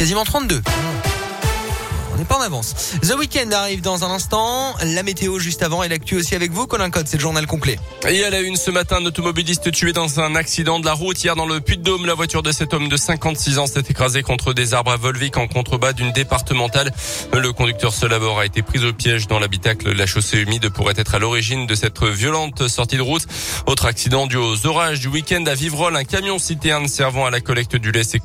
quasiment 32 n'est pas en avance. The Weekend arrive dans un instant. La météo juste avant et l'actu aussi avec vous, Colin Code. C'est le journal complet. Et à la une ce matin, un automobiliste tué dans un accident de la route hier dans le Puy-de-Dôme. La voiture de cet homme de 56 ans s'est écrasée contre des arbres à Volvic en contrebas d'une départementale. Le conducteur seul à a été pris au piège dans l'habitacle. La chaussée humide pourrait être à l'origine de cette violente sortie de route. Autre accident dû aux orages du week-end à Vivrolles. Un camion citerne servant à la collecte du lait s'est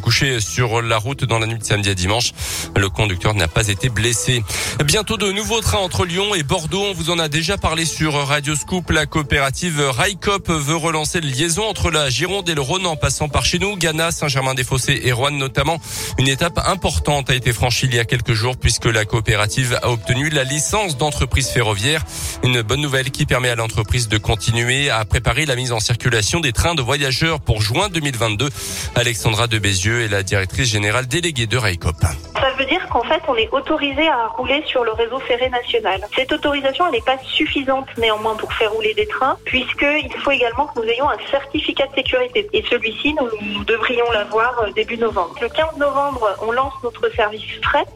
couché sur la route dans la nuit de samedi à dimanche. Le conducteur n'a pas été blessé. Bientôt de nouveaux trains entre Lyon et Bordeaux. On vous en a déjà parlé sur Radio Scoop. La coopérative Raikop veut relancer les liaisons entre la Gironde et le Rhône en passant par chez nous, Ghana, Saint-Germain-des-Fossés et Rouen notamment. Une étape importante a été franchie il y a quelques jours puisque la coopérative a obtenu la licence d'entreprise ferroviaire. Une bonne nouvelle qui permet à l'entreprise de continuer à préparer la mise en circulation des trains de voyageurs pour juin 2022. Alexandra de Bézieux est la directrice générale déléguée de Raikop. Ça veut dire fait, on est autorisé à rouler sur le réseau ferré national. Cette autorisation, n'est pas suffisante néanmoins pour faire rouler des trains, puisqu'il faut également que nous ayons un certificat de sécurité. Et celui-ci, nous, devrions l'avoir euh, début novembre. Le 15 novembre, on lance notre service fret,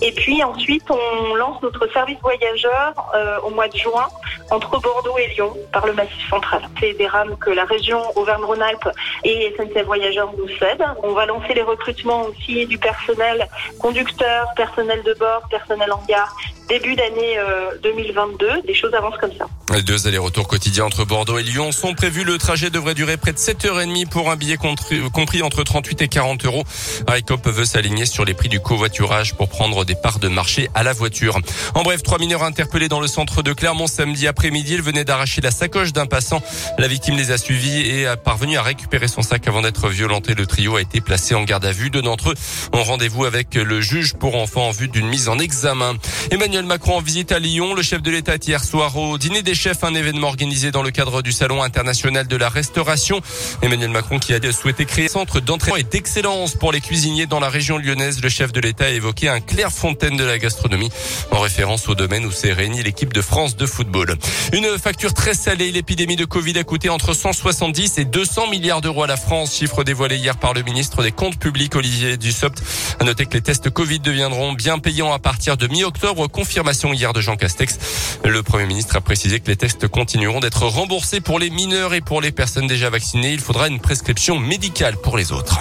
et puis ensuite, on lance notre service voyageur euh, au mois de juin entre Bordeaux et Lyon par le Massif central. C'est des rames que la région Auvergne-Rhône-Alpes et SNCF Voyageurs nous cèdent. On va lancer les recrutements aussi du personnel conducteur, personnel de bord, personnel en gare début d'année 2022. Euh, des choses avancent comme ça. Les deux allers-retours quotidiens entre Bordeaux et Lyon sont prévus. Le trajet devrait durer près de 7h30 pour un billet compris entre 38 et 40 euros. Raikop veut s'aligner sur les prix du covoiturage pour prendre des parts de marché à la voiture. En bref, trois mineurs interpellés dans le centre de Clermont samedi après-midi. Ils venaient d'arracher la sacoche d'un passant. La victime les a suivis et a parvenu à récupérer son sac avant d'être violenté. Le trio a été placé en garde à vue. Deux d'entre eux ont rendez-vous avec le juge pour enfants en vue d'une mise en examen. Emmanuel Macron en visite à Lyon. Le chef de l'État hier soir au dîner des chefs, un événement organisé dans le cadre du Salon international de la restauration. Emmanuel Macron qui a souhaité créer un centre d'entraînement et d'excellence pour les cuisiniers dans la région lyonnaise. Le chef de l'État a évoqué un clair fontaine de la gastronomie en référence au domaine où s'est réunie l'équipe de France de football. Une facture très salée. L'épidémie de Covid a coûté entre 170 et 200 milliards d'euros à la France. Chiffre dévoilé hier par le ministre des Comptes publics Olivier Dussopt. À noter que les tests Covid deviendront bien payants à partir de mi-octobre. Confirmation hier de Jean Castex. Le Premier ministre a précisé que les tests continueront d'être remboursés pour les mineurs et pour les personnes déjà vaccinées. Il faudra une prescription médicale pour les autres.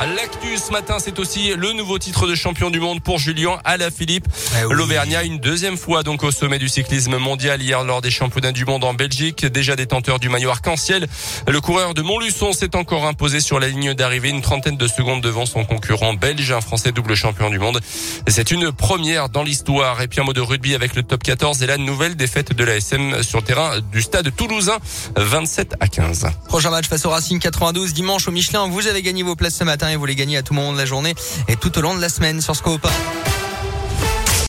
L'actu ce matin, c'est aussi le nouveau titre de champion du monde pour Julien Alaphilippe. Eh L'Auvergnat, une deuxième fois donc au sommet du cyclisme mondial hier lors des championnats du monde en Belgique. Déjà détenteur du maillot arc-en-ciel, le coureur de Montluçon s'est encore imposé sur la ligne d'arrivée une trentaine de secondes devant son concurrent belge, un français double champion du monde. C'est une première dans l'histoire. Et puis un mot de rugby avec le top 14 et la nouvelle défaite de la SM sur terrain du stade toulousain, 27 à 15. Prochain match face au Racing 92 dimanche au Michelin. Vous avez gagné vos places ce matin et vous les gagnez à tout moment de la journée et tout au long de la semaine sur Scope.